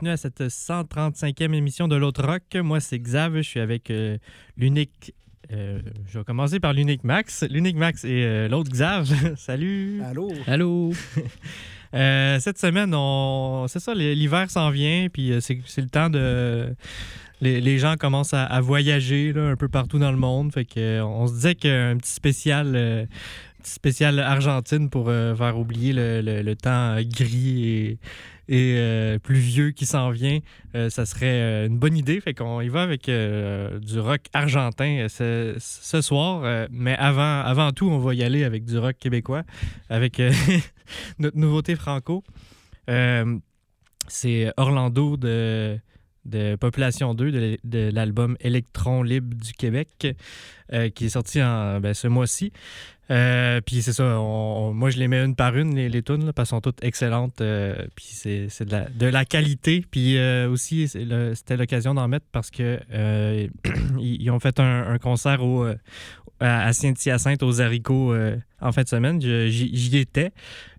Bienvenue à cette 135e émission de l'autre rock. Moi, c'est Xav, je suis avec euh, l'unique. euh, je vais commencer par l'unique Max. L'unique Max et euh, l'autre Xav. Salut! Allô? Allô! Euh, cette semaine, on... c'est ça, l'hiver s'en vient, puis c'est c'est le temps de. Les, les gens commencent à, à voyager là, un peu partout dans le monde. Fait que, on se disait qu'un petit spécial. euh, petit spécial Argentine pour euh, faire oublier le, le- le temps gris et, et euh, pluvieux qui s'en vient, euh, ça serait euh, une bonne idée. Fait qu'on y va avec du rock argentin ce, soir. mais avant, avant tout, on va y aller avec du rock québécois, avec notre nouveauté franco. C'est Orlando de, de Population 2 de, de l'album Électron libre du Québec, euh, qui est sorti en, ben, ce mois-ci. Euh, puis c'est ça, moi je les mets une par une, les, les tunes, parce qu'elles sont toutes excellentes. euh, puis c'est de la, qualité. Puis aussi, c'était l'occasion d'en mettre parce que ils, ont fait un, un concert au, à, Saint-Hyacinthe aux haricots euh, en fin de semaine. J'y étais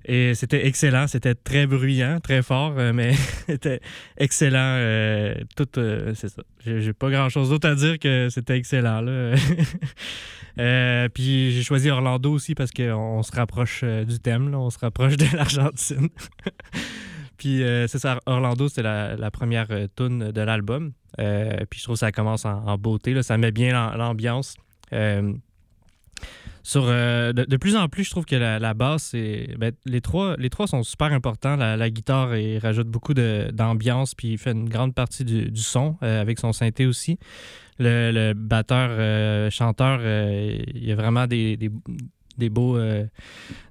et c'était excellent. C'était très bruyant, très fort, euh, mais c'était excellent. euh, tout, euh, c'est ça. J'ai pas grand-chose d'autre à dire que c'était excellent. Là. Puis j'ai choisi Orlando aussi parce qu'on on se rapproche du thème, là. on se rapproche de l'Argentine. puis c'est ça, Orlando, c'est la, la première tune de l'album. Puis je trouve que ça commence en, en beauté, là. ça met bien l'am- l'ambiance. Sur, euh, de, plus en plus, je trouve que la, basse, ben, les, trois, sont super importants. La, guitare, rajoute beaucoup d'ambiance, puis fait une grande partie du, son, euh, avec son synthé aussi. Le, batteur, euh, chanteur, il y a vraiment des, des, beaux,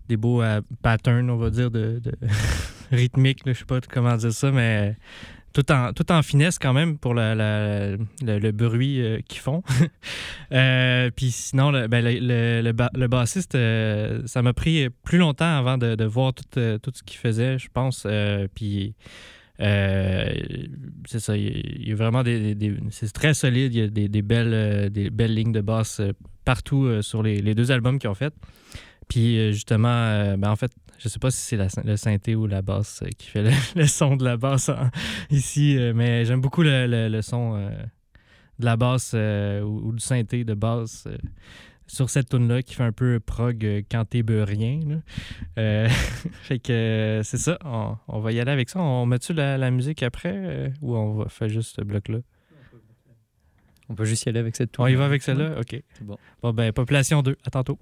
des beaux patterns, on va dire, de, de rythmique. Je sais pas comment dire ça, mais tout en, en finesse quand même pour le, bruit euh, qu'ils font. Euh, Puis sinon, le, ben, le, le- le ba- le bassiste, euh, ça m'a pris plus longtemps avant de, de voir tout, tout ce qu'il faisait, je pense. Puis c'est ça, il y a- vraiment des. des- c'est très solide, il y a des, des belles, des belles lignes de basse partout sur les, les deux albums qu'ils ont fait. Puis justement, ben, en fait, je sais pas si c'est le synthé ou la basse euh, qui fait le, le son de la basse en- ici, euh, mais j'aime beaucoup le, le- le son euh, de la basse euh, ou, ou du synthé de basse. euh, sur cette tune là qui fait un peu prog. Euh, fait que c'est ça, on, on va y aller avec ça. On met-tu la, la musique après ou on va faire juste ce bloc-là? On peut juste y aller avec cette tour. On y va avec celle-là? OK. Bon. Bon, ben, Population 2, à tantôt.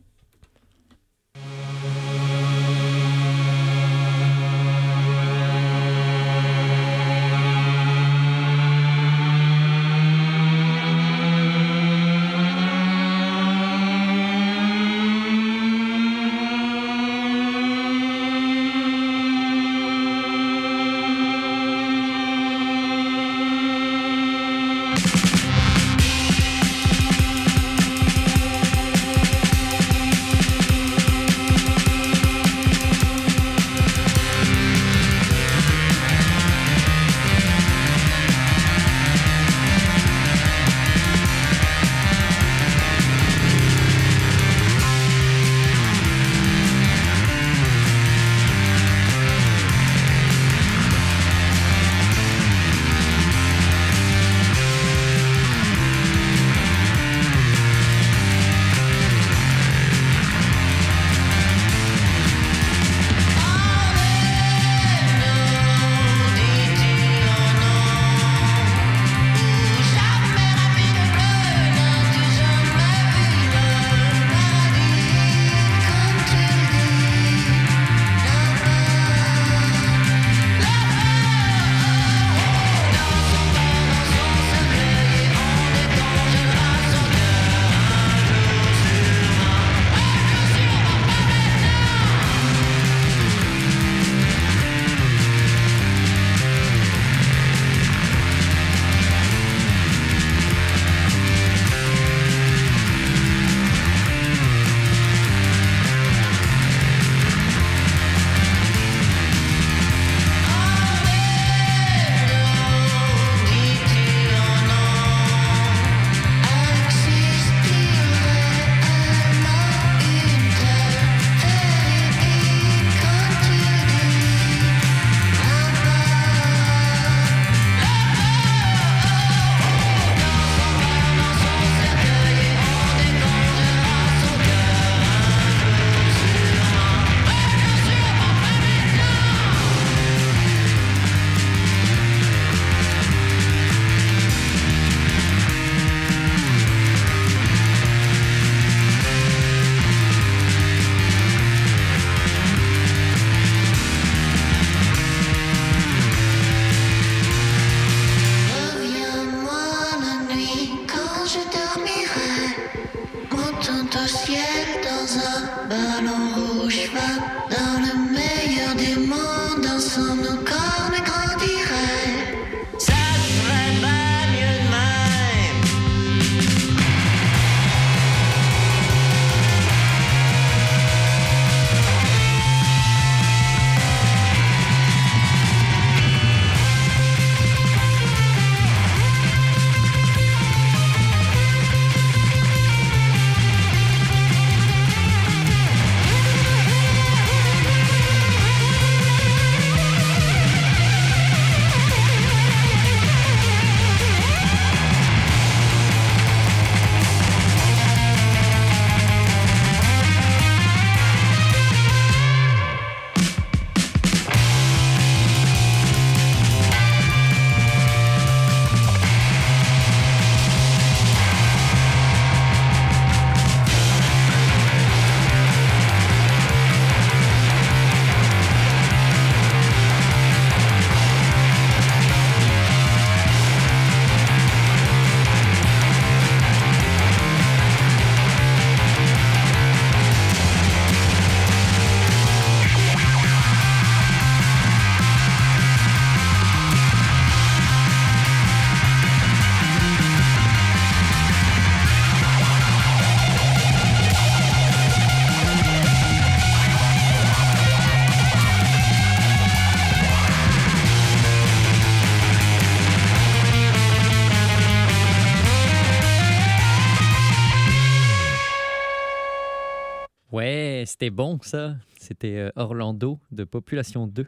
C'était bon ça. C'était euh, Orlando de Population 2.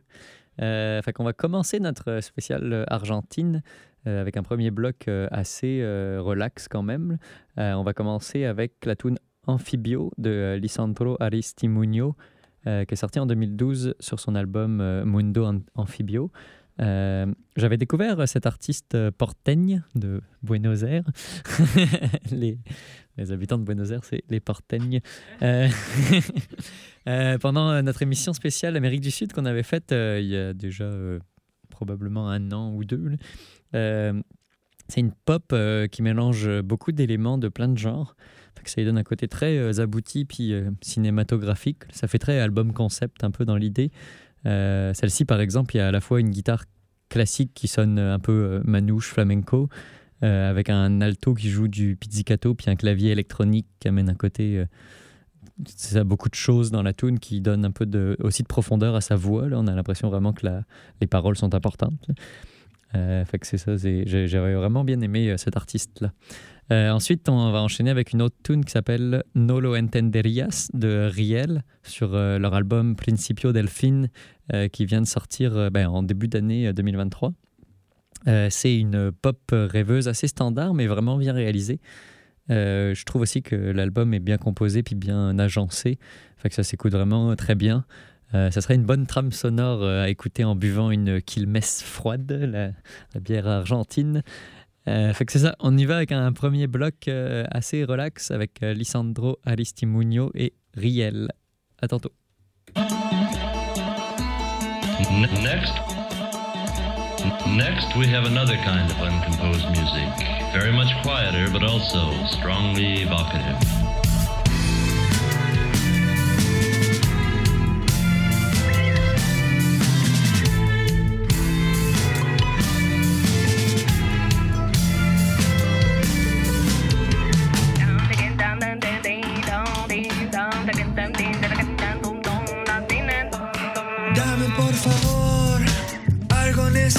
Euh, qu'on va commencer notre spécial euh, Argentine euh, avec un premier bloc euh, assez euh, relax quand même. Euh, on va commencer avec la tune Amphibio de euh, Lisandro Aristimuño euh, qui est sorti en 2012 sur son album euh, Mundo Am- Amphibio. Euh, J'avais découvert euh, cet artiste euh, portegne de Buenos Aires. les habitants de Buenos Aires, c'est les porteignes. Euh, euh, pendant euh, notre émission spéciale Amérique du Sud qu'on avait faite euh, il y a déjà euh, probablement un an ou deux. c'est une pop qui mélange beaucoup d'éléments de plein de genres. Ça lui donne un côté très abouti puis cinématographique. Ça fait très album concept un peu dans l'idée. Celle-ci, par exemple, il y a à la fois une guitare classique qui sonne un peu manouche, flamenco, euh, avec un alto qui joue du pizzicato, puis un clavier électronique qui amène un côté. euh, c'est ça, beaucoup de choses dans la tune qui donne un peu de, aussi de profondeur à sa voix. Là. On a l'impression vraiment que la- les paroles sont importantes. Euh, fait que c'est ça, j'avais vraiment bien aimé euh, cet artiste-là. Ensuite, on va enchaîner avec une autre tune qui s'appelle No lo entenderías de Riel sur leur album Principio del Fin qui vient de sortir ben, en début d'année euh, 2023. Euh, c'est une pop rêveuse assez standard, mais vraiment bien réalisée. Euh, je trouve aussi que l'album est bien composé puis bien agencé, fait que ça s'écoute vraiment très bien. Euh, ça serait une bonne trame sonore à écouter en buvant une Quilmes froide, la, bière argentine. Fait que c'est ça, on y va avec un premier bloc assez relax avec Lisandro Aristimuño et Riel. À tantôt. Next we have another kind of uncomposed music, very much quieter but also strongly evocative.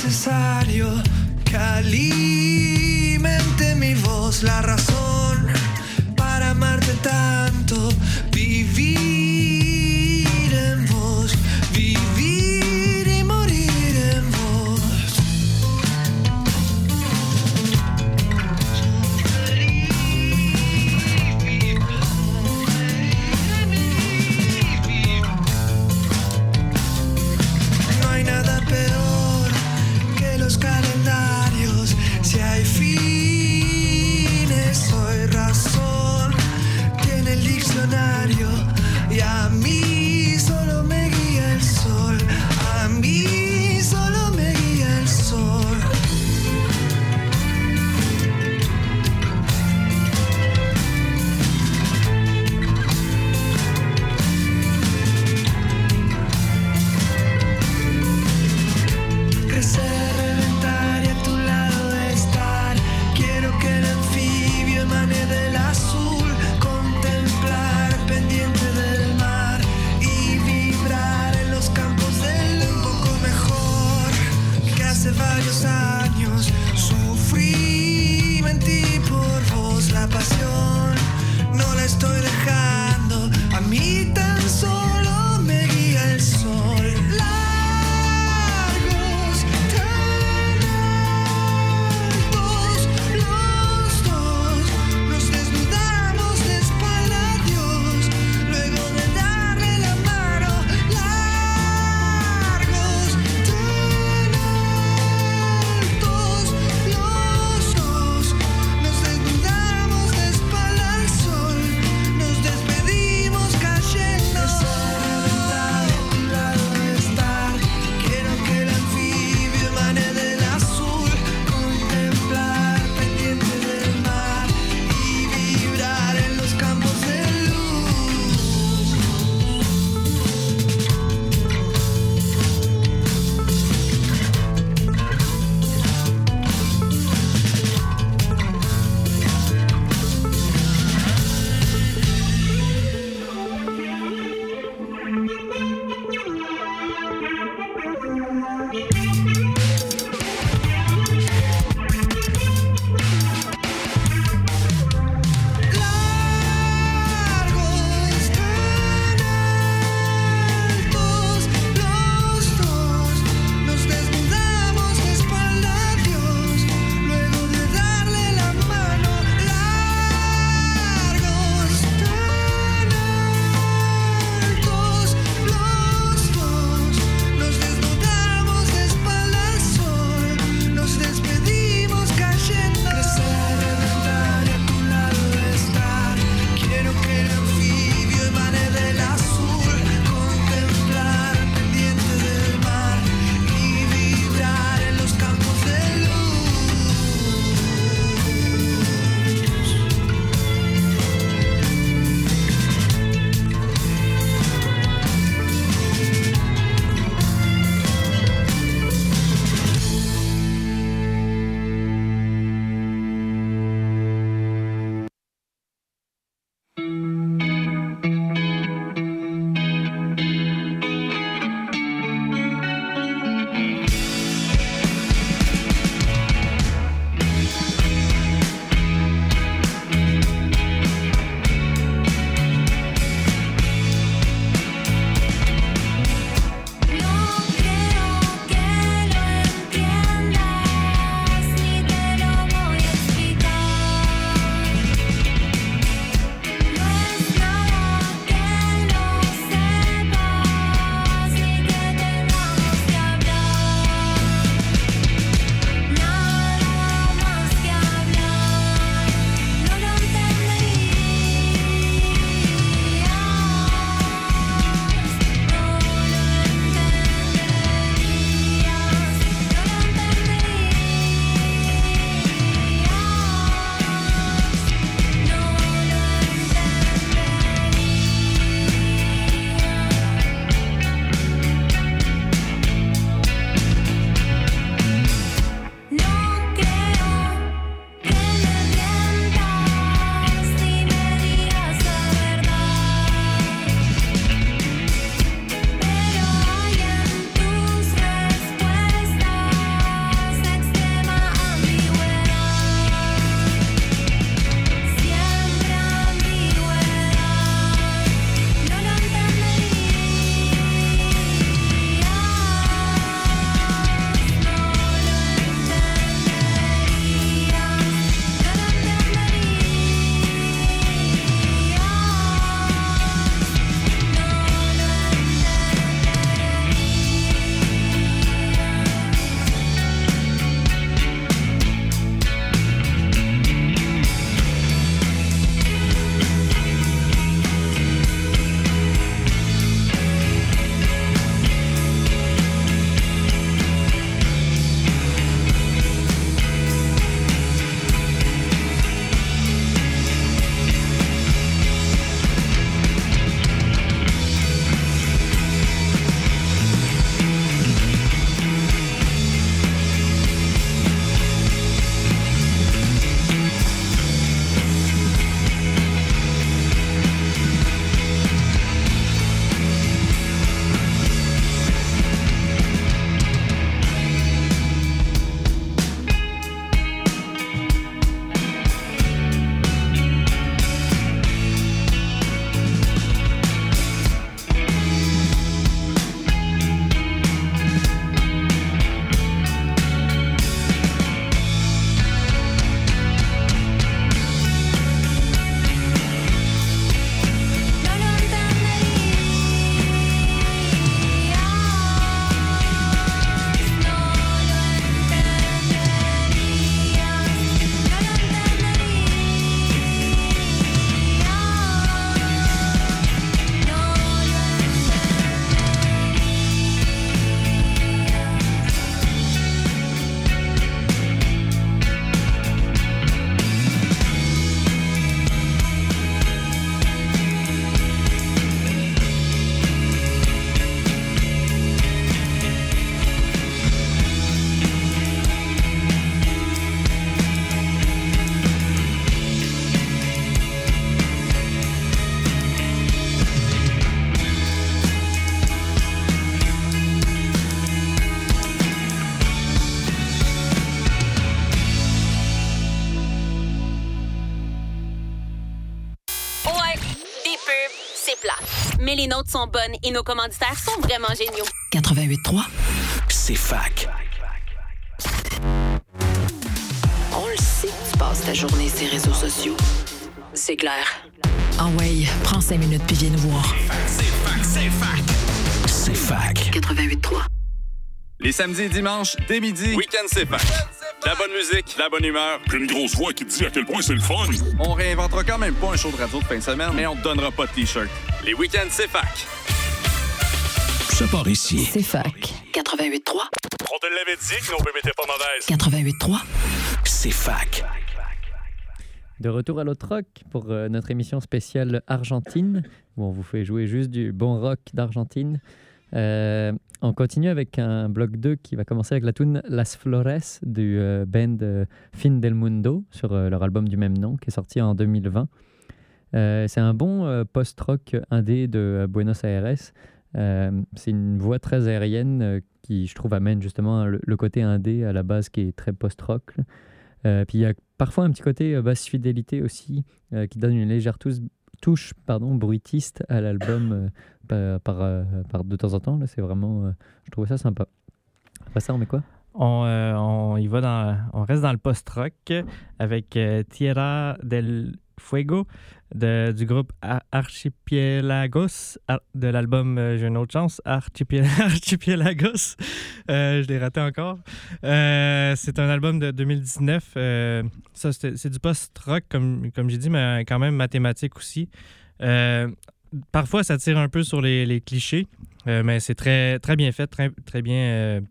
Necesario que alimente mi voz, la razón para amarte tanto, vivir les nôtres sont bonnes et nos commanditaires sont vraiment géniaux. 88.3, C'est fac. on le sait que tu passes ta journée sur les réseaux sociaux. C'est clair. Ah ouais, prends cinq minutes puis viens nous voir. C'est fac, c'est fac. C'est fac. 88.3. Les samedis et dimanches, dès midi, Week-end c'est fac. La bonne musique, la bonne humeur. Puis une grosse voix qui te dit à quel point c'est le fun. On réinventera quand même pas un show de radio de fin de semaine, mais on te donnera pas de T-shirt. Les week-ends c'est fac. Ça part ici. C'est fac. 88.3, On te l'avait dit que nos bébés étaient pas mauvaises. 88.3, C'est fac. De retour à l'autre rock pour euh, notre émission spéciale Argentine, où on vous fait jouer juste du bon rock d'Argentine. Euh, on continue avec un bloc 2 qui va commencer avec la tune Las Flores du euh, band euh, Fin del Mundo sur euh, leur album du même nom qui est sorti en 2020. Euh, c'est un bon euh, post-rock indé de euh, Buenos Aires. C'est une voix très aérienne qui, je trouve, amène justement le, le côté indé à la base qui est très post-rock. puis il y a parfois un petit côté basse fidélité aussi qui donne une légère touche, pardon, bruitiste à l'album par, de temps en temps. C'est vraiment, je trouve ça sympa. Après ça, on met quoi? On, euh, on y va dans, on reste dans le post-rock avec euh, Tierra del Fuego de- du groupe Ar- Archipelagos Ar- de l'album euh, J'ai une autre chance, Archipiel- Archipelagos. Je l'ai raté encore. C'est un album de 2019. euh, ça, c'est du post-rock, comme, comme j'ai dit, mais quand même mathématique aussi. Parfois, ça tire un peu sur les, clichés, mais c'est très, très bien fait, très, bien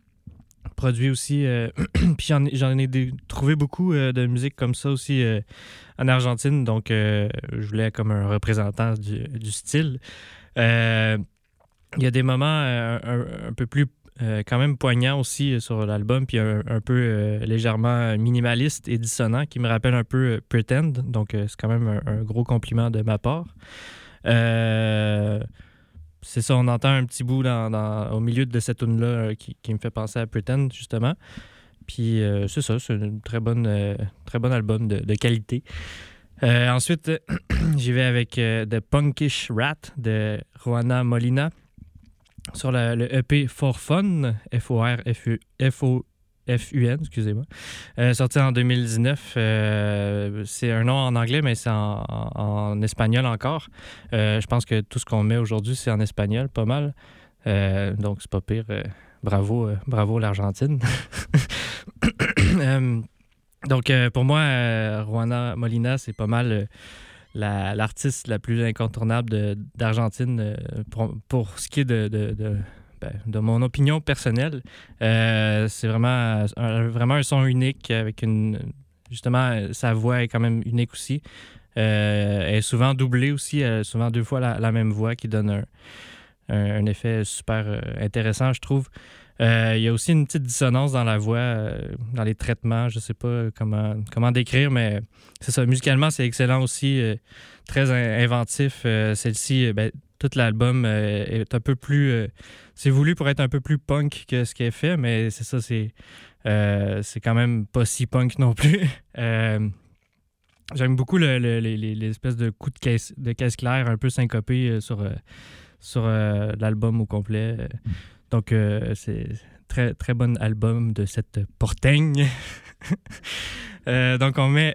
produit aussi. euh, puis j'en ai- trouvé beaucoup euh, de musique comme ça aussi euh, en Argentine, donc je voulais comme un représentant du, style. Il y a des moments un, peu plus quand même poignants aussi sur l'album, puis un, peu légèrement minimaliste et dissonant qui me rappelle un peu Pretend, donc c'est quand même un, gros compliment de ma part. C'est ça, on entend un petit bout au milieu de cette tune là qui, qui me fait penser à Pretend, justement. Puis euh, c'est ça, c'est un euh, très bon album de, qualité. Euh, ensuite, j'y vais avec euh, The Punkish Rat de Juana Molina sur le, EP For Fun, F-O-R-F-U-N, excusez-moi, euh, sorti en 2019. Euh, c'est un nom en anglais, mais c'est en, espagnol encore. Euh, je pense que tout ce qu'on met aujourd'hui, c'est en espagnol, pas mal. Donc, c'est pas pire. Bravo, bravo l'Argentine. Donc, pour moi, Juana Molina, c'est pas mal la- l'artiste la, plus incontournable d'Argentine pour, ce qui est de- ben, de mon opinion personnelle. Euh, c'est vraiment, un, vraiment un son unique avec une. Justement, euh, sa voix est quand même unique aussi. Euh, elle est souvent doublée aussi, elle a souvent deux fois la, même voix qui donne un, un- effet super euh, intéressant, je trouve. Euh, il y a aussi une petite dissonance dans la voix, euh, dans les traitements. Je sais pas comment, comment décrire, mais c'est ça. Musicalement, c'est excellent aussi. euh, très in- inventif. Euh, Celle-ci, euh, ben, tout l'album euh, est un peu plus. C'est voulu pour être un peu plus punk que ce qu'elle fait, mais c'est ça, c'est. euh, c'est quand même pas si punk non plus. Euh, J'aime beaucoup le- le- les, les- les espèces de coups de caisse, de caisse claire un peu syncopés euh, sur, sur l'album au complet. Donc, c'est très, très bon album de cette porteigne. Euh, donc, on met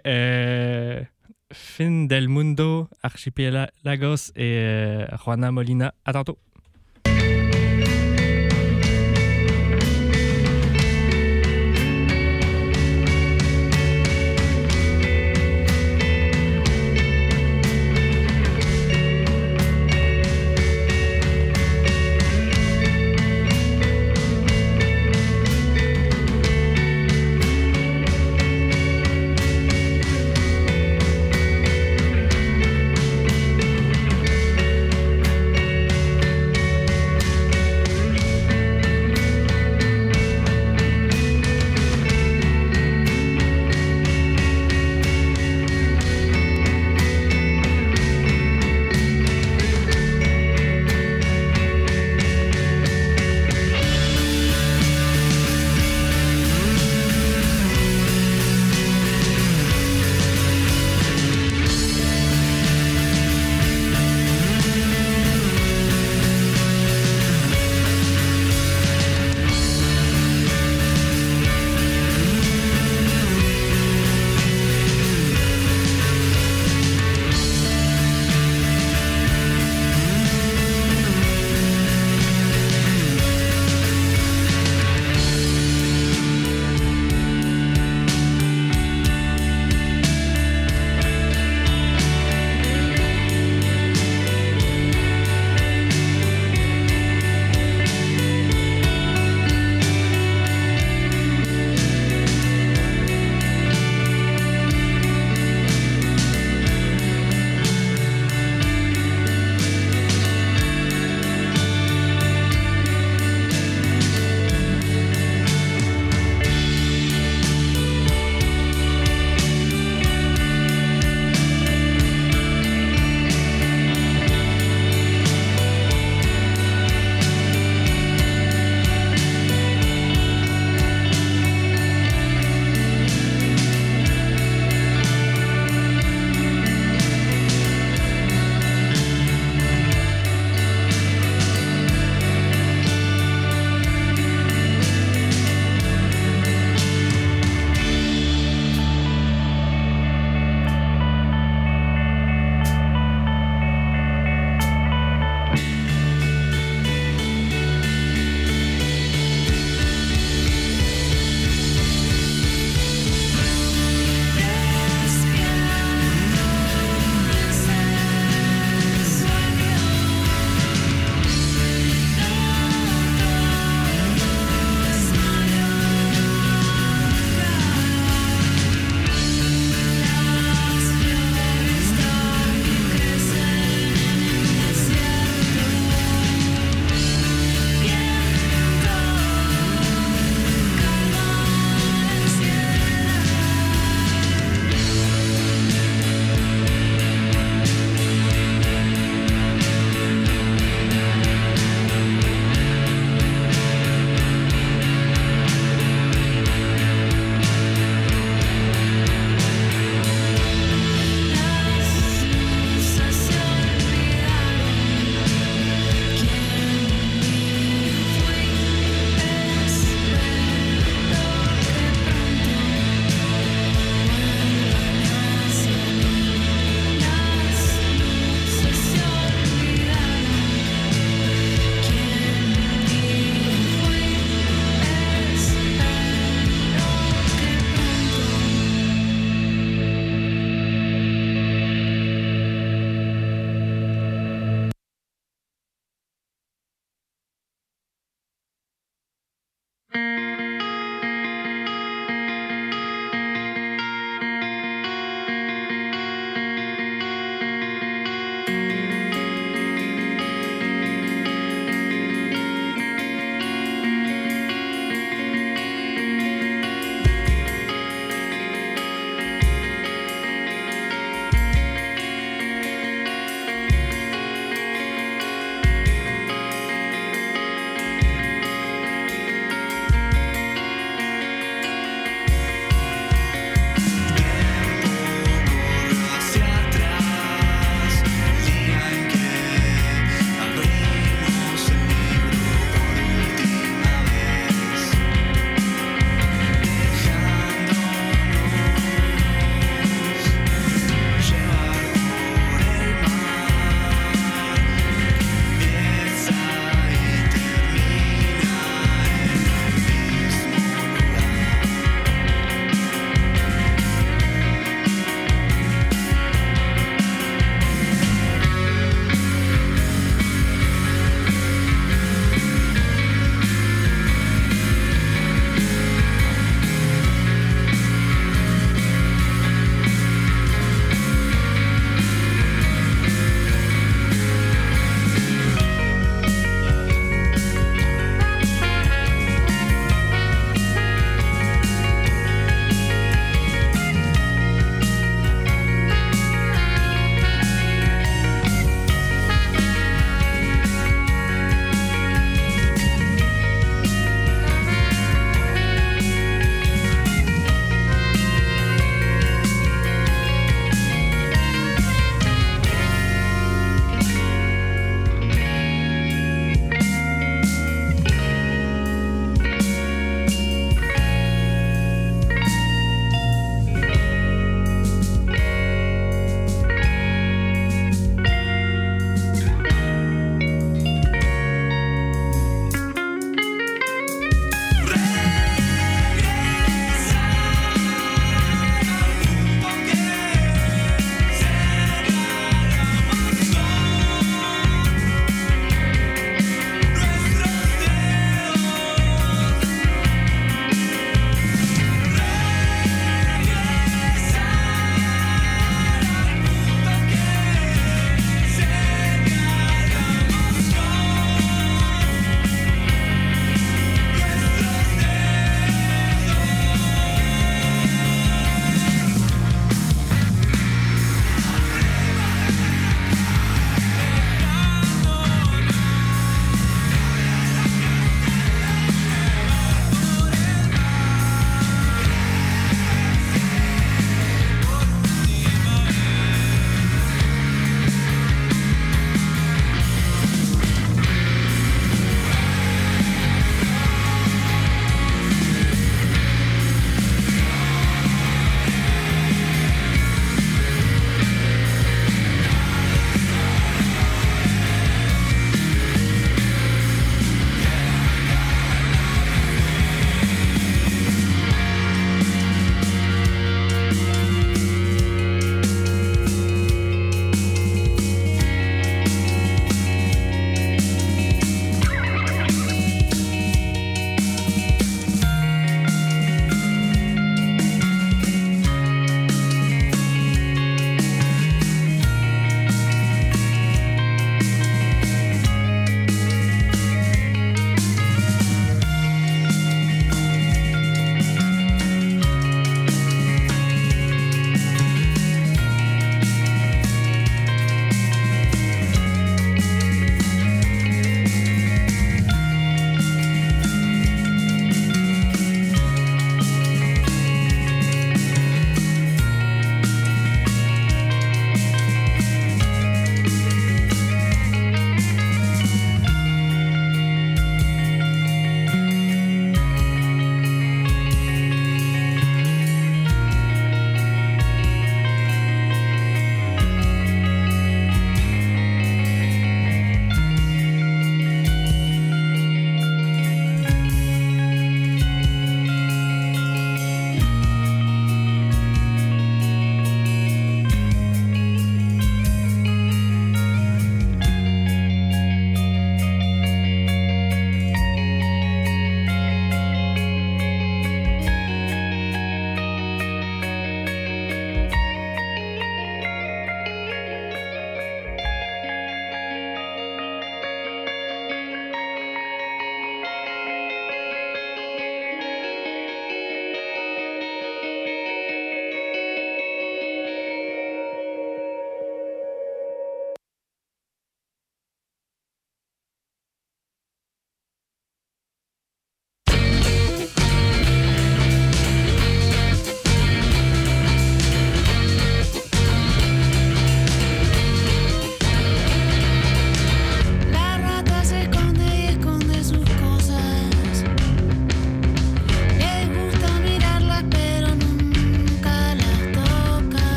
Fin del Mundo, Archipelagos et Juana Molina. À tantôt.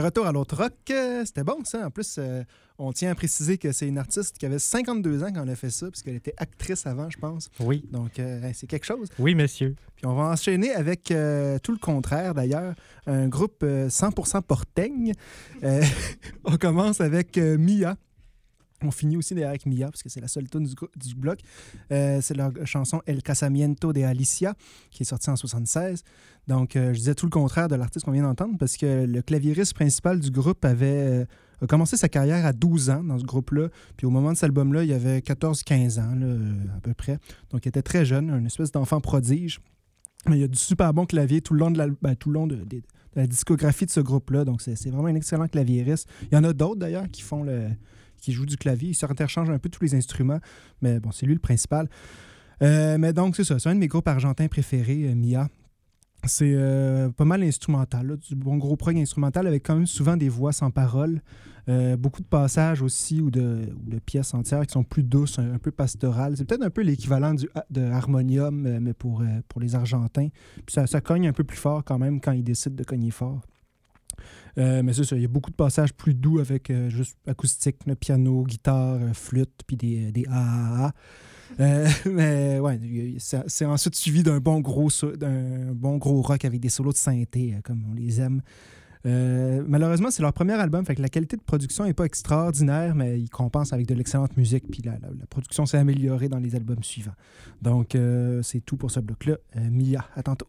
De retour à l'autre rock, euh, c'était bon ça. En plus, euh, on tient à préciser que c'est une artiste qui avait 52 ans quand elle a fait ça, puisqu'elle était actrice avant, je pense. Oui. Donc, euh, c'est quelque chose. Oui, monsieur. Puis on va enchaîner avec euh, tout le contraire d'ailleurs, un groupe euh, 100% porteigne. On commence avec Mia. On finit aussi d'ailleurs avec Mia, parce que c'est la seule tune du, du bloc. Euh, c'est leur chanson El Casamiento de Alicia, qui est sortie en 76. Donc, euh, je disais tout le contraire de l'artiste qu'on vient d'entendre, parce que le claviériste principal du groupe avait euh, commencé sa carrière à 12 ans dans ce groupe-là. Puis au moment de cet album-là, il avait 14-15 ans, à peu près. Donc, il était très jeune, une espèce d'enfant prodige. Mais il y a du super bon clavier tout le long de la, ben, tout le long de, de- la discographie de ce groupe-là. Donc, c'est vraiment un excellent claviériste. Il y en a d'autres, d'ailleurs, qui font le qui jouent du clavier. Ils s'interchangent un peu tous les instruments. Mais bon, c'est lui le principal. Euh, mais donc, c'est ça. C'est un de mes groupes argentins préférés, euh, Mia. C'est euh, pas mal instrumental, là, du bon gros prog instrumental avec quand même souvent des voix sans parole. Beaucoup de passages aussi ou de, pièces entières qui sont plus douces, un, peu pastorales. C'est peut-être un peu l'équivalent du de harmonium, mais pour, pour les Argentins. Puis ça cogne un peu plus fort quand même quand ils décident de cogner fort. Euh, mais c'est ça, il y a beaucoup de passages plus doux avec euh, juste acoustique, piano, guitare, euh, flûte, puis des, des ah euh, mais ouais, c'est ensuite suivi d'un bon gros bon gros rock avec des solos de synthé comme on les aime. Malheureusement, c'est leur premier album, fait que la qualité de production n'est pas extraordinaire, mais ils compensent avec de l'excellente musique, puis la, la- production s'est améliorée dans les albums suivants. Donc, c'est tout pour ce bloc-là. Euh, Mia, à tantôt.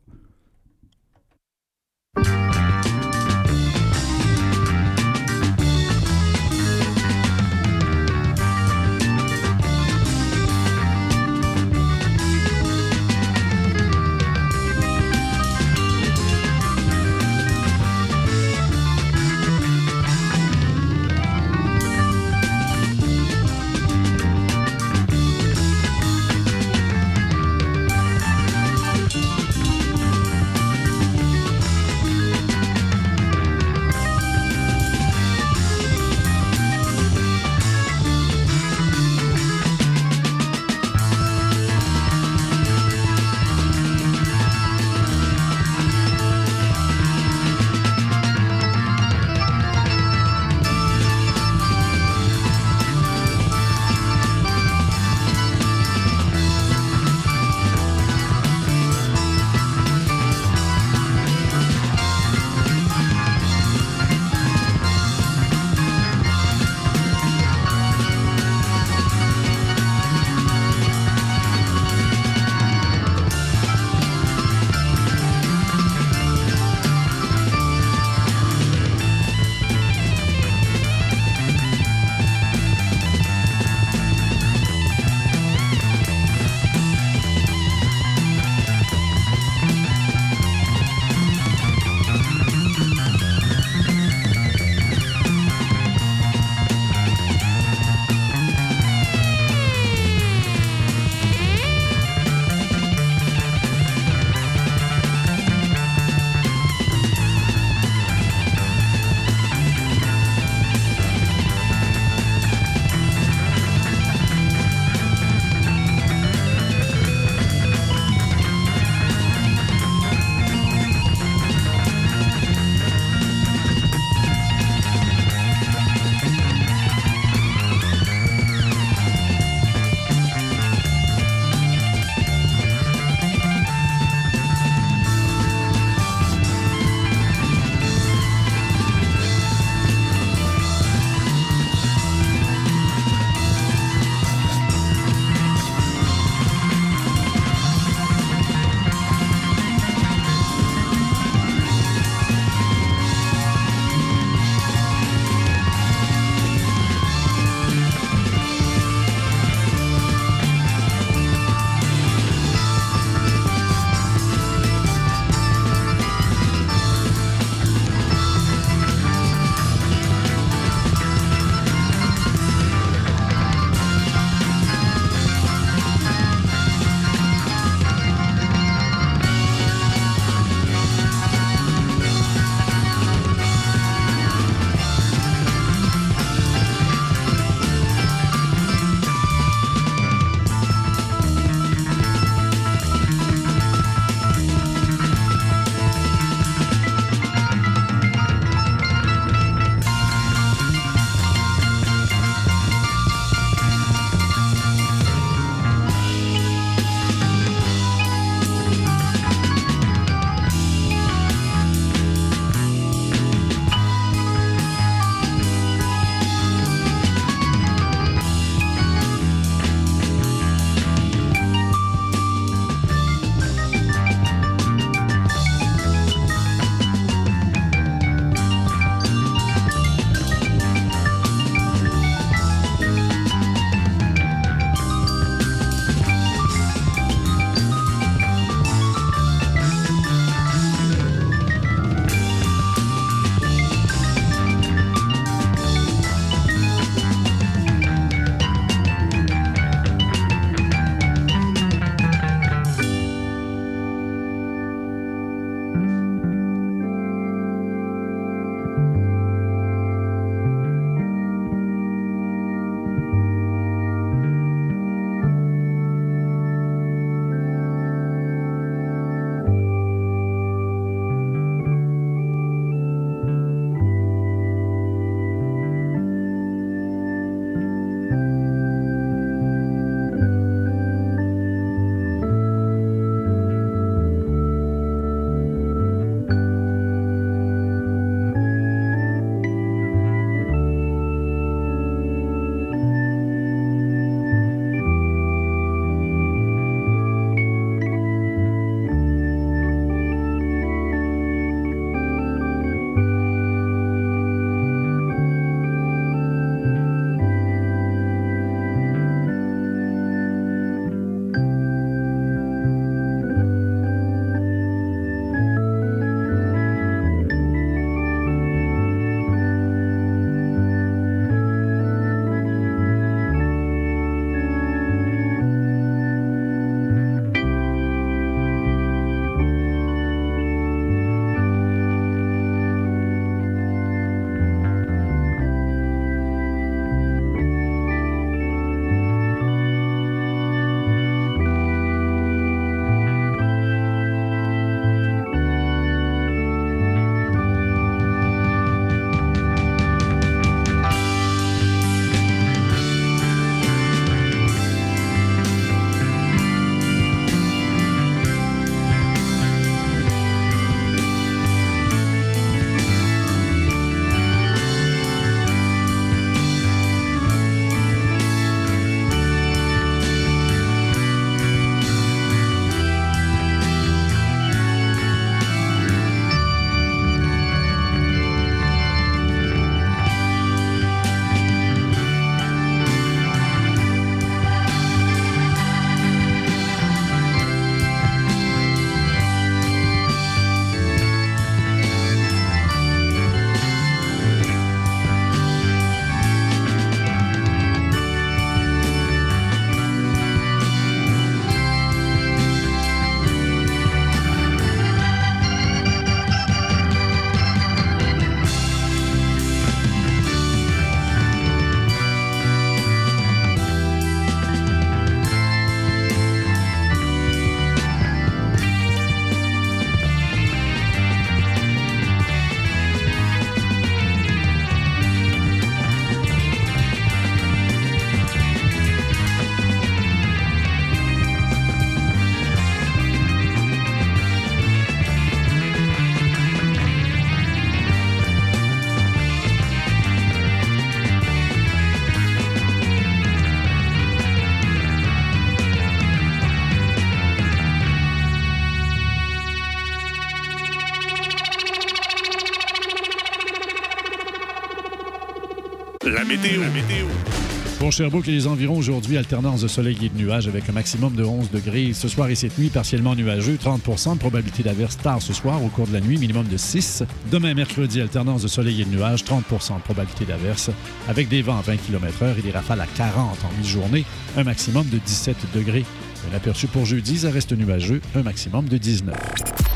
Sherbrooke et les environs, aujourd'hui, alternance de soleil et de nuages avec un maximum de 11 degrés. Ce soir et cette nuit, partiellement nuageux, 30 de probabilité d'averse tard ce soir au cours de la nuit, minimum de 6. Demain, mercredi, alternance de soleil et de nuages, 30 de probabilité d'averse avec des vents à 20 km/h et des rafales à 40 en mi-journée, un maximum de 17 degrés. Un aperçu pour jeudi, ça reste nuageux, un maximum de 19.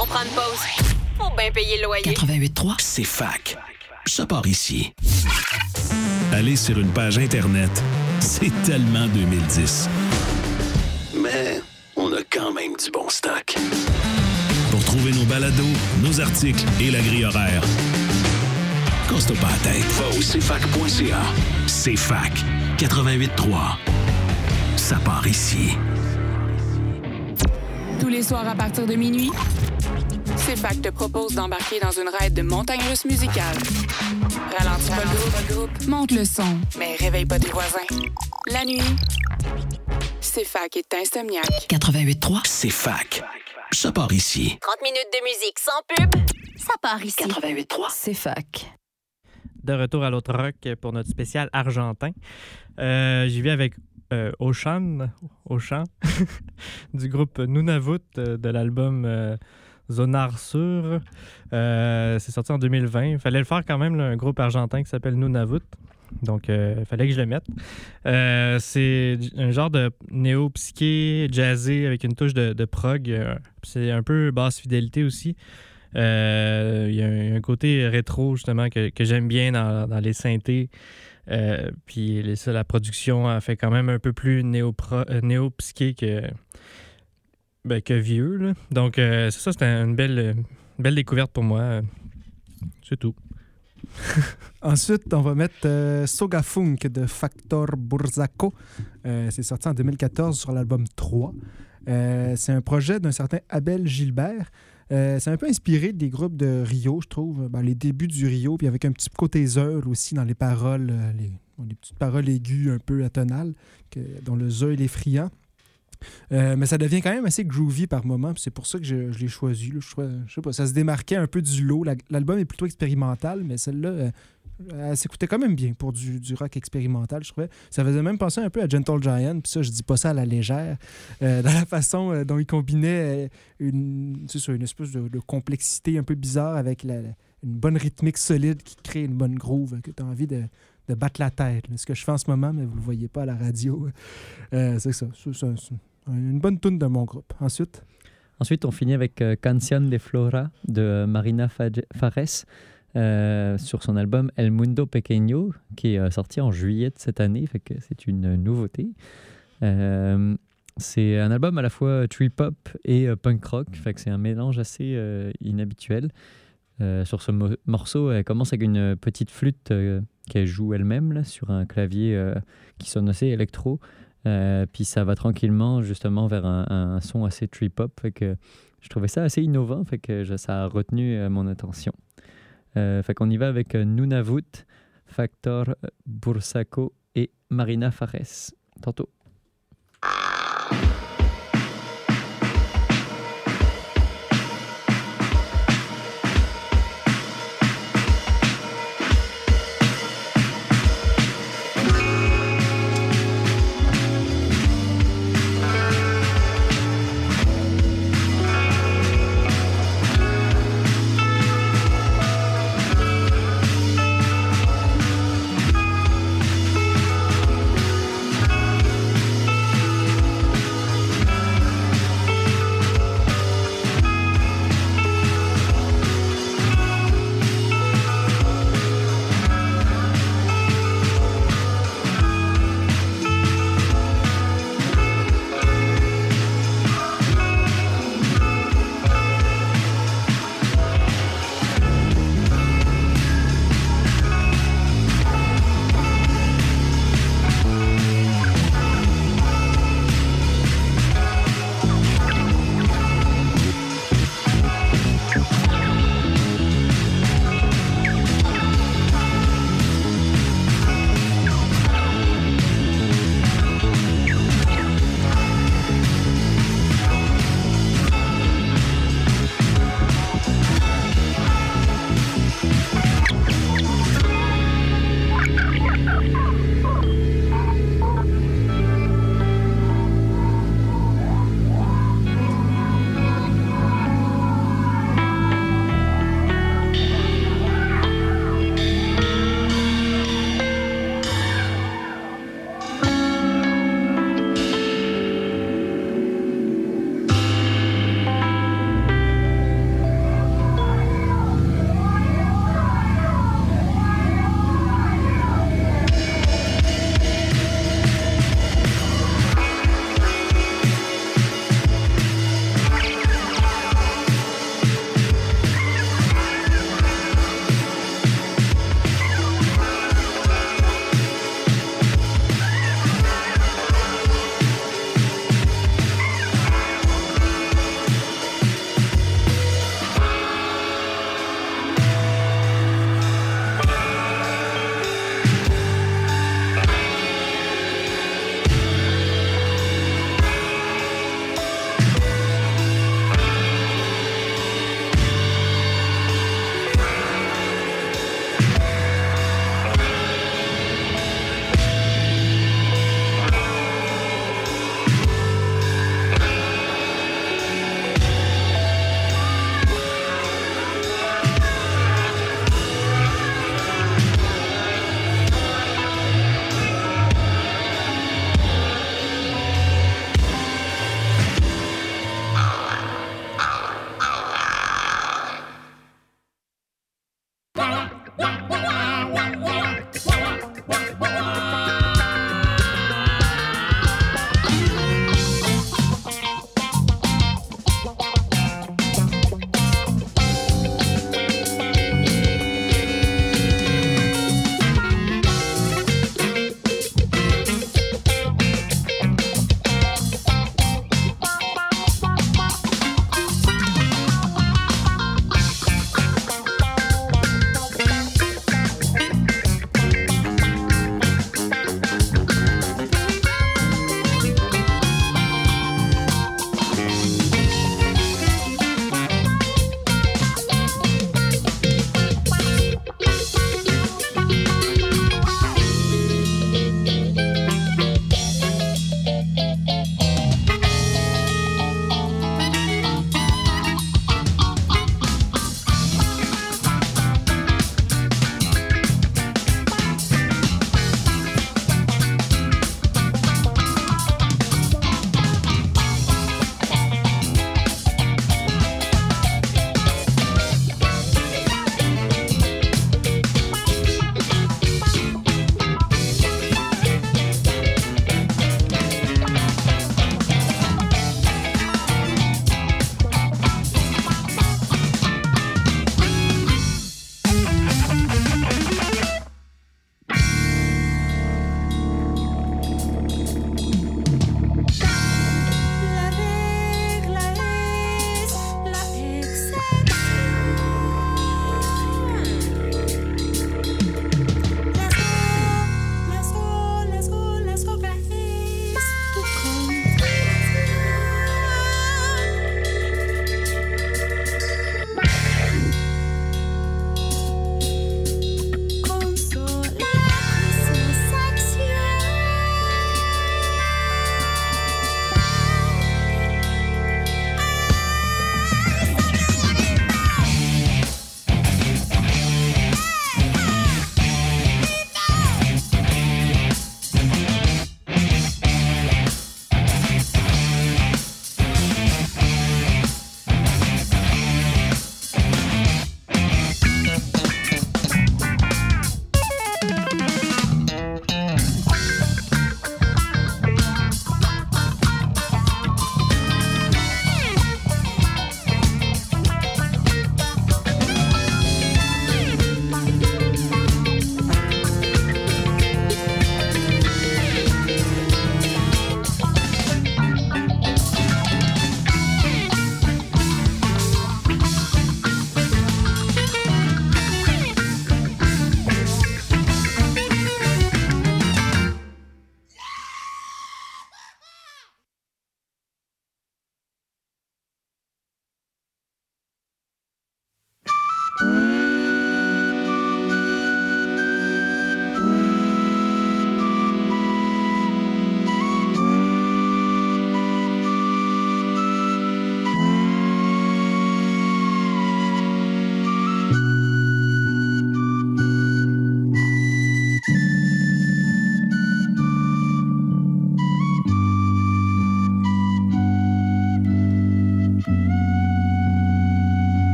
On prend une pause. Faut bien payer le loyer. 88.3, c'est fac. Ça part ici. Aller sur une page Internet, c'est tellement 2010. Mais on a quand même du bon stock. Pour trouver nos balados, nos articles et la grille horaire, casse-toi pas la tête. Va au cfac.ca. CFAC 88.3. Ça part ici. Tous les soirs à partir de minuit, CFAC te propose d'embarquer dans une raide de montagne russe musicale. Ralentis pas le groupe, monte le son, mais réveille pas tes voisins. La nuit, CFAC est insomniaque. 88.3, c'est fac. Ça part ici. 30 minutes de musique sans pub. Ça part ici. 88.3, c'est fac. De retour à l'autre rock pour notre spécial argentin. Euh, J'y vais avec euh, Ocean, Ocean du groupe Nunavut euh, de l'album euh, Zonar Sur. Euh, c'est sorti en 2020. Il fallait le faire quand même, un groupe argentin qui s'appelle Nunavut. Donc, euh, il fallait que je le mette. Euh, c'est un genre de néo-psyché jazzé avec une touche de, prog. C'est un peu basse fidélité aussi. Il y a un, côté rétro, justement, que, j'aime bien dans, les synthés. Euh, puis la production a fait quand même un peu plus néo-psyché que, ben, que vieux. là. Donc, euh, c'est ça, c'était une belle, euh, belle découverte pour moi. Euh, C'est tout. Ensuite, on va mettre euh, Soga Funk de Factor Burzaco. Euh, c'est sorti en 2014 sur l'album 3. Euh, c'est un projet d'un certain Abel Gilbert. C'est un peu inspiré des groupes de Rio, je trouve. Ben, les débuts du Rio, puis avec un petit côté zeul aussi dans les paroles, les, les petites paroles aiguës un peu atonales, que- dont le zeul est friand. Euh, mais ça devient quand même assez groovy par moment, c'est pour ça que je, l'ai choisi. Je, sais pas, ça se démarquait un peu du lot. La- L'album est plutôt expérimental, mais celle-là, euh, elle s'écoutait quand même bien pour du, rock expérimental, je trouvais. Ça faisait même penser un peu à Gentle Giant, puis ça, je dis pas ça à la légère, euh, dans la façon dont il combinait une, une espèce de, complexité un peu bizarre avec la- une bonne rythmique solide qui crée une bonne groove, que tu as envie de, battre la tête. Ce que je fais en ce moment, mais vous le voyez pas à la radio. C'est ça. Une bonne tune de mon groupe. Ensuite, Ensuite, on finit avec euh, de Flora de Marina Fage- Fares euh, sur son album El Mundo Pequeño qui est euh, sorti en juillet de cette année, c'est une nouveauté. Euh, c'est un album à la fois trip hop et euh, punk rock, c'est un mélange assez euh, inhabituel. Euh, sur ce mo- morceau, elle commence avec une petite flûte euh, qu'elle joue elle-même sur un clavier euh, qui sonne assez électro. Euh, puis ça va tranquillement justement vers un, son assez trip-hop. Fait que je trouvais ça assez innovant. Fait que ça a retenu euh, mon attention. Euh, fait qu'on y va avec euh, Nunavut, Factor Bursaco et Marina Fares. Tantôt.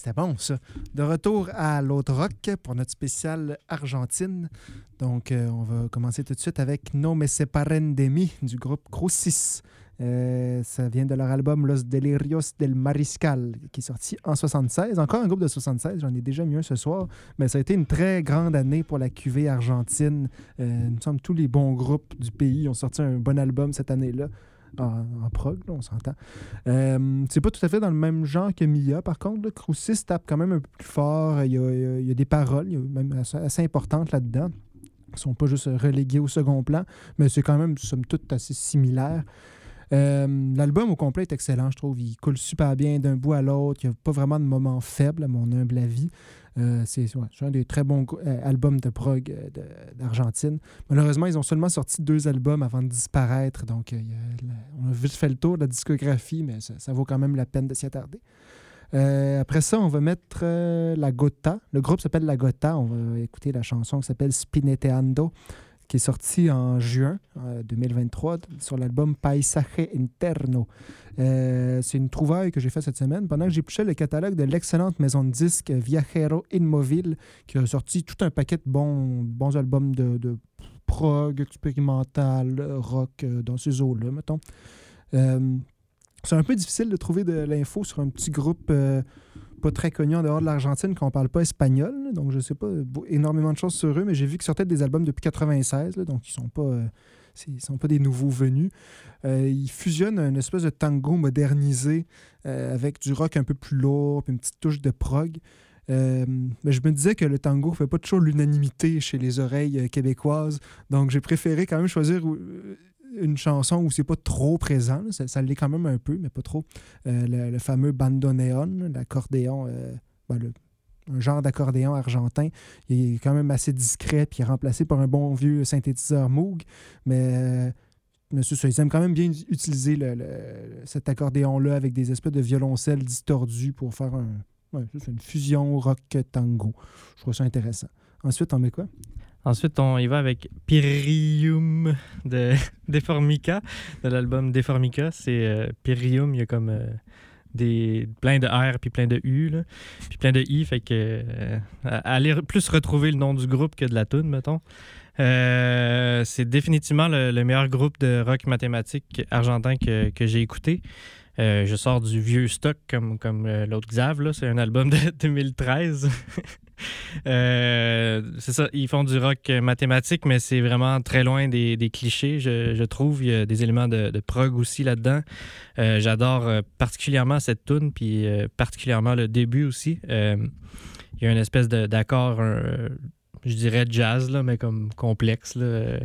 C'était bon ça. De retour à l'autre rock pour notre spécial Argentine. Donc, euh, on va commencer tout de suite avec No Me Separen de Mi du groupe Crucis. Euh, ça vient de leur album Los Delirios del Mariscal, qui est sorti en 76. Encore un groupe de 76, j'en ai déjà mis un ce soir, mais ça a été une très grande année pour la cuvée argentine. Euh, semble que tous les bons groupes du pays ont sorti un bon album cette année-là. En, prog, là, on s'entend. Euh, c'est pas tout à fait dans le même genre que Mia, par contre. là. Crucis tape quand même un peu plus fort. Il y a, des paroles, même assez, importantes là-dedans. Ils sont pas juste relégués au second plan, mais c'est quand même, somme toute, assez similaire. Euh, L'album au complet est excellent, je trouve. Il coule super bien d'un bout à l'autre. Il n'y a pas vraiment de moment faible, à mon humble avis. Euh, c'est un des très bons euh, albums de prog euh, d'Argentine. Malheureusement, ils ont seulement sorti deux albums avant de disparaître. Donc, on a vite fait le tour de la discographie, mais ça, vaut quand même la peine de s'y attarder. Après ça, on va mettre La Gota. Le groupe s'appelle La Gota. On va écouter la chanson qui s'appelle Spineteando, qui est sortie en juin euh, 2023 sur l'album Paisaje Interno. Euh, c'est une trouvaille que j'ai faite cette semaine pendant que j'épluchais le catalogue de l'excellente maison de disques Viajero Inmobile, qui a sorti tout un paquet de bons, bons albums de, prog, expérimental, rock, euh, dans ces eaux-là, mettons. Euh, c'est un peu difficile de trouver de l'info sur un petit groupe euh, pas très connu en dehors de l'Argentine qu'on parle pas espagnol. Donc, je sais pas énormément de choses sur eux, mais j'ai vu qu'ils sortaient des albums depuis 96, là, donc ils sont pas, euh, ils sont pas des nouveaux venus. Euh, ils fusionnent une espèce de tango modernisé euh, avec du rock un peu plus lourd, puis une petite touche de prog. Mais je me disais que le tango fait pas toujours l'unanimité chez les oreilles québécoises, donc j'ai préféré quand même choisir une chanson où c'est pas trop présent. Ça, l'est quand même un peu, mais pas trop. Euh, le, fameux bandoneon, l'accordéon, euh, ben, un genre d'accordéon argentin. Il est quand même assez discret, puis est remplacé par un bon vieux synthétiseur Moog. Mais, euh, ça, ils aiment quand même bien utiliser le- cet accordéon-là avec des espèces de violoncelles distordus pour faire une fusion rock-tango. Je trouve ça intéressant. Ensuite, on met quoi? Ensuite, on y va avec Pyrium de Deformica, de l'album Deformica. C'est euh, Pyrium, il y a comme euh, des, plein de R puis plein de U, puis plein de I, fait que euh, aller plus retrouver le nom du groupe que de la tune, mettons. Euh, c'est définitivement le, le meilleur groupe de rock mathématique argentin que, que j'ai écouté. Euh, je sors du vieux stock comme, comme euh, l'autre Xav, c'est un album de 2013. Euh, c'est ça, ils font du rock euh, mathématique, mais c'est vraiment très loin des, des clichés, je, je trouve. Il y a des éléments de, de prog aussi là-dedans. J'adore particulièrement cette tune, puis particulièrement le début aussi. Il y a une espèce d'accord, je dirais jazz, là, mais comme complexe, là, euh,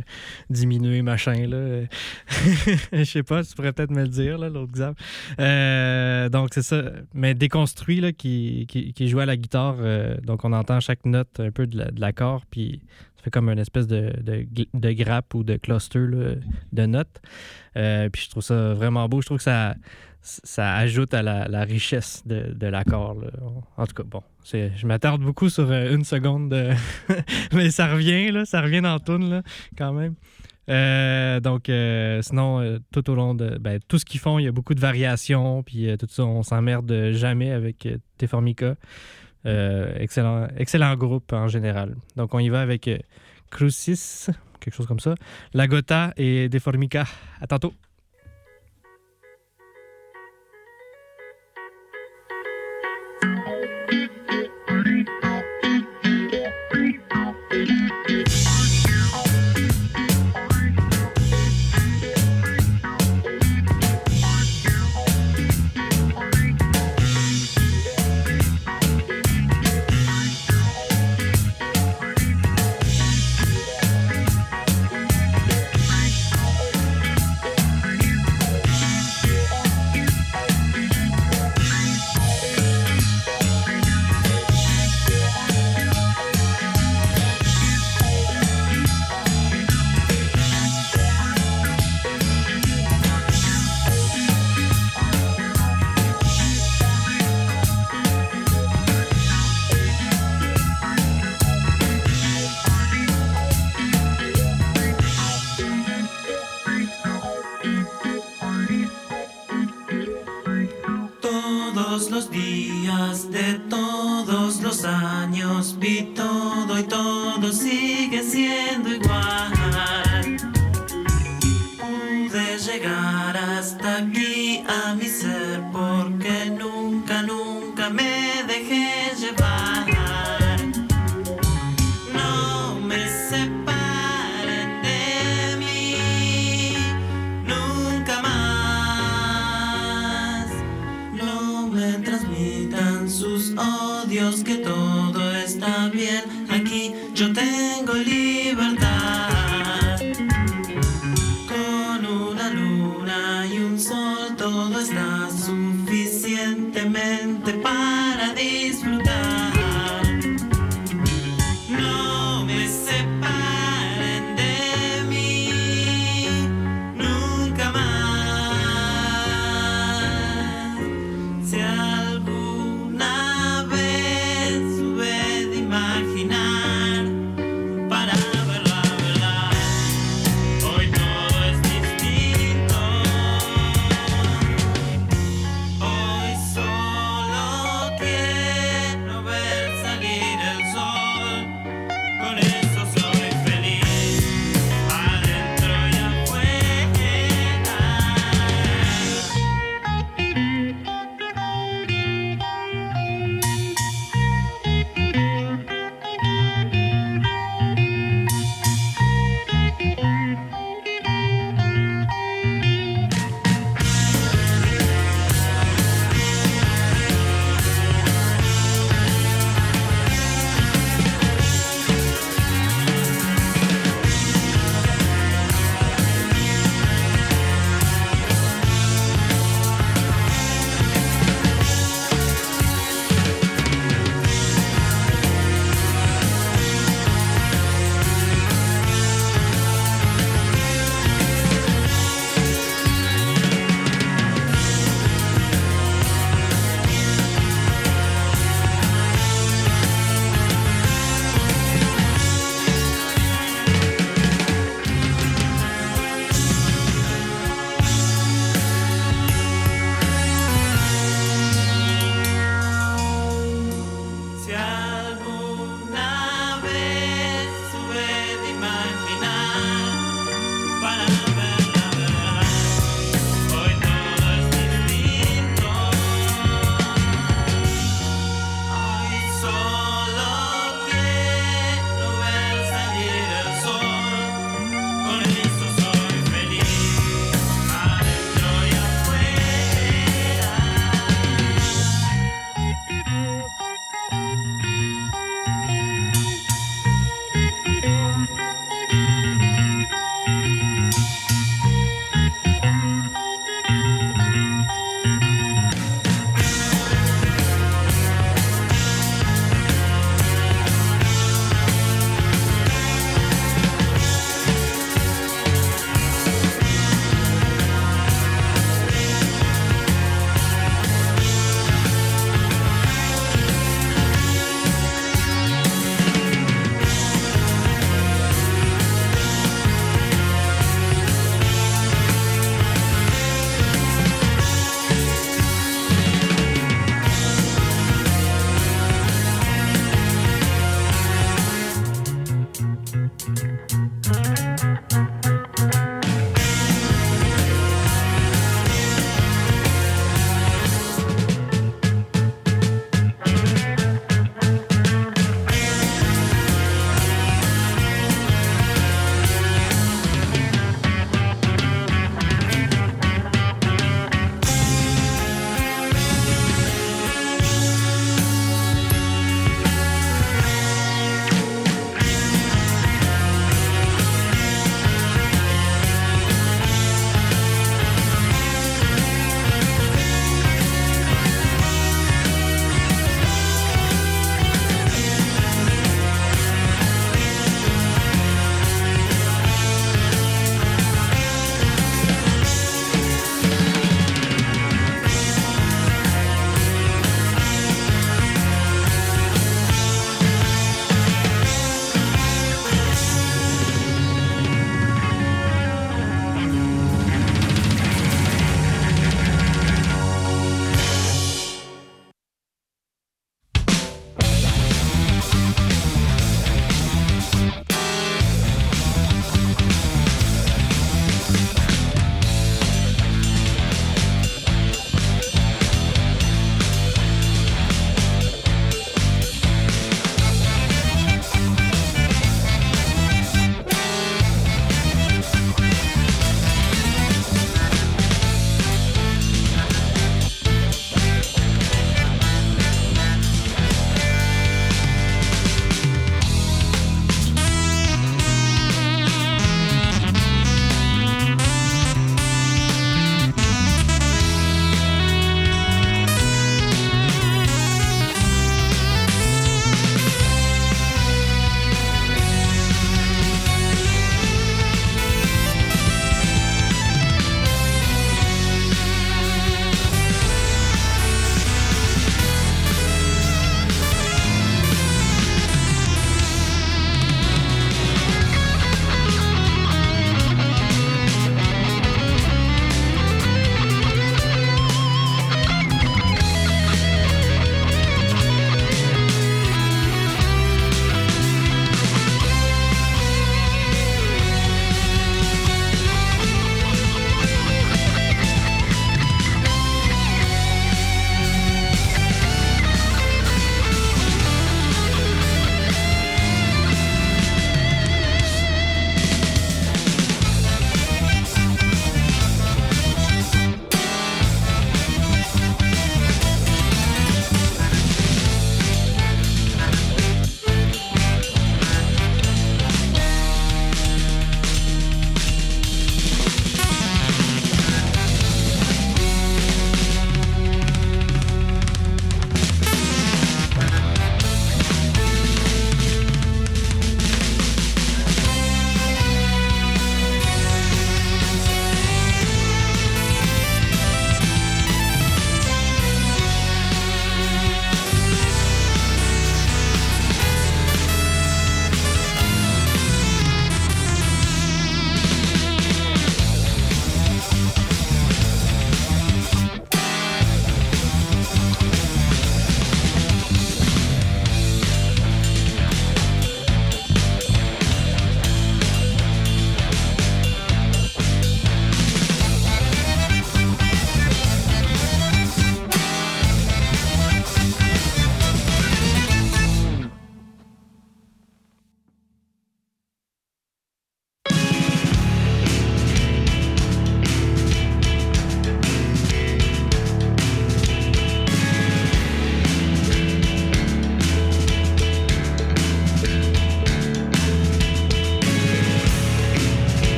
diminué, machin. Là. je sais pas, tu pourrais peut-être me le dire, l'autre Xav. Euh, donc, c'est ça. Mais déconstruit, là, qui, qui, joue à la guitare. euh, donc, on entend chaque note un peu de la- de l'accord, puis ça fait comme une espèce de, de, grappe ou de cluster de notes. Puis je trouve ça vraiment beau. Je trouve que ça, ça ajoute à la, richesse de, l'accord. En tout cas, bon, je m'attarde beaucoup sur euh, une seconde, de- mais ça revient, là, ça revient dans toune, là, quand même. Euh, donc, euh, sinon, tout au long de ben, tout ce qu'ils font, il y a beaucoup de variations, puis tout ça, on s'emmerde jamais avec T-Formica. Euh, excellent, excellent groupe en général. Donc, on y va avec Crucis, quelque chose comme ça, Lagota et Deformica. À tantôt.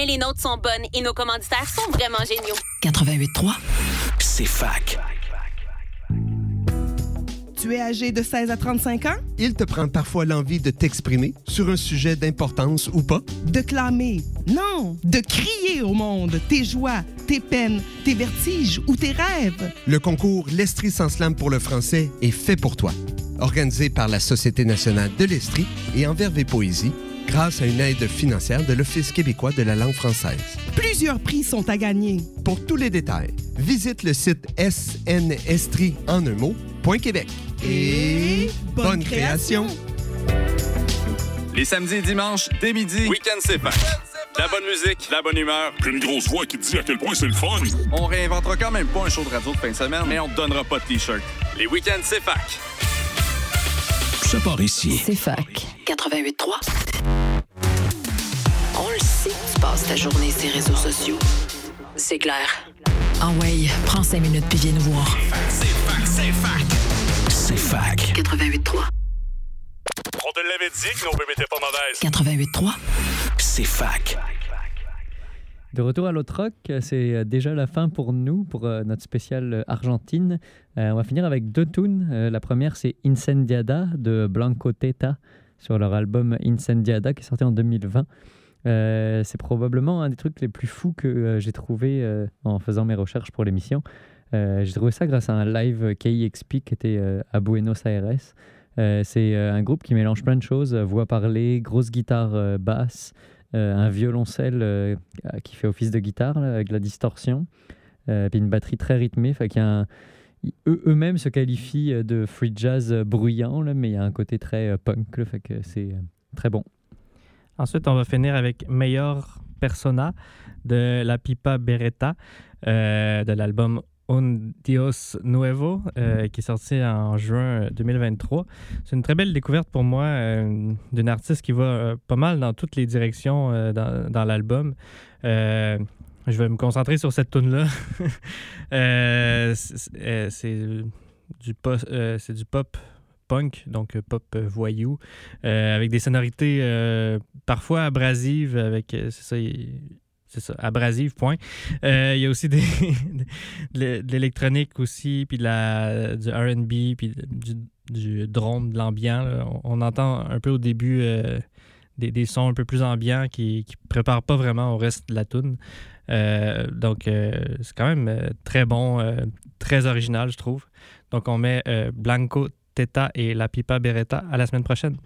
Mais les nôtres sont bonnes et nos commanditaires sont vraiment géniaux. 88.3. C'est fac. Tu es âgé de 16 à 35 ans? Il te prend parfois l'envie de t'exprimer sur un sujet d'importance ou pas? De clamer? Non, de crier au monde tes joies, tes peines, tes vertiges ou tes rêves? Le concours L'Estrie sans slam pour le français est fait pour toi. Organisé par la Société nationale de l'Estrie et Envers Poésie, grâce à une aide financière de l'Office québécois de la langue française. Plusieurs prix sont à gagner. Pour tous les détails, visite le site snestrie en un mot, point Québec. Et bonne création! Les samedis et dimanches, dès midi, Week-end c'est. La bonne musique, la bonne humeur. Puis une grosse voix qui te dit à quel point c'est le fun. On réinventera quand même pas un show de radio de fin de semaine, mais on te donnera pas de T-shirt. Les week-ends c'est fac. Ça part ici. C'est fac. 88.3. tu passes ta journée sur les réseaux sociaux? C'est clair. Ah ouais, prends cinq minutes puis viens nous voir. C'est fac, c'est fac. C'est fac. 88.3. On te l'avait dit que nos bébés étaient pas mauvaises. 88.3. C'est fac. De retour à l'autre rock, c'est déjà la fin pour nous, pour euh, notre spécial Argentine. Euh, on va finir avec deux tunes. Euh, la première, c'est Incendiada de Blanco Teta sur leur album Incendiada qui est sorti en 2020. Euh, c'est probablement un des trucs les plus fous que euh, j'ai trouvé euh, en faisant mes recherches pour l'émission. J'ai trouvé ça grâce à un live KXP qui était à Buenos Aires. C'est un groupe qui mélange plein de choses, voix parlée, grosse guitare basse, un violoncelle qui fait office de guitare avec de la distorsion, puis une batterie très rythmée. Fait eux-mêmes se qualifient de free jazz bruyant, mais il y a un côté très punk, là, fait que c'est très bon. Ensuite, on va finir avec Meilleur Persona de La Pipa Beretta euh, de l'album Un Dios Nuevo euh, qui est sorti en juin 2023. C'est une très belle découverte pour moi euh, d'une artiste qui va pas mal dans toutes les directions dans, l'album. Je vais me concentrer sur cette tune là. c'est du, pos- euh, c'est du pop punk, donc euh, pop euh, voyou, euh, avec des sonorités parfois abrasives, avec, c'est ça, c'est ça, abrasive, point. Il y a aussi des, de l'électronique aussi, puis de la, du R&B, puis du, du drone, de l'ambiant. On, entend un peu au début des, des sons un peu plus ambiants qui ne préparent pas vraiment au reste de la tune. Donc, c'est quand même très bon, très original, je trouve. Donc, on met Blanco Teta et La Pipa Beretta à la semaine prochaine.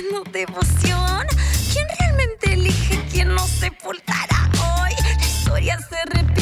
¿Quién realmente elige quién nos sepultará hoy? La historia se repite,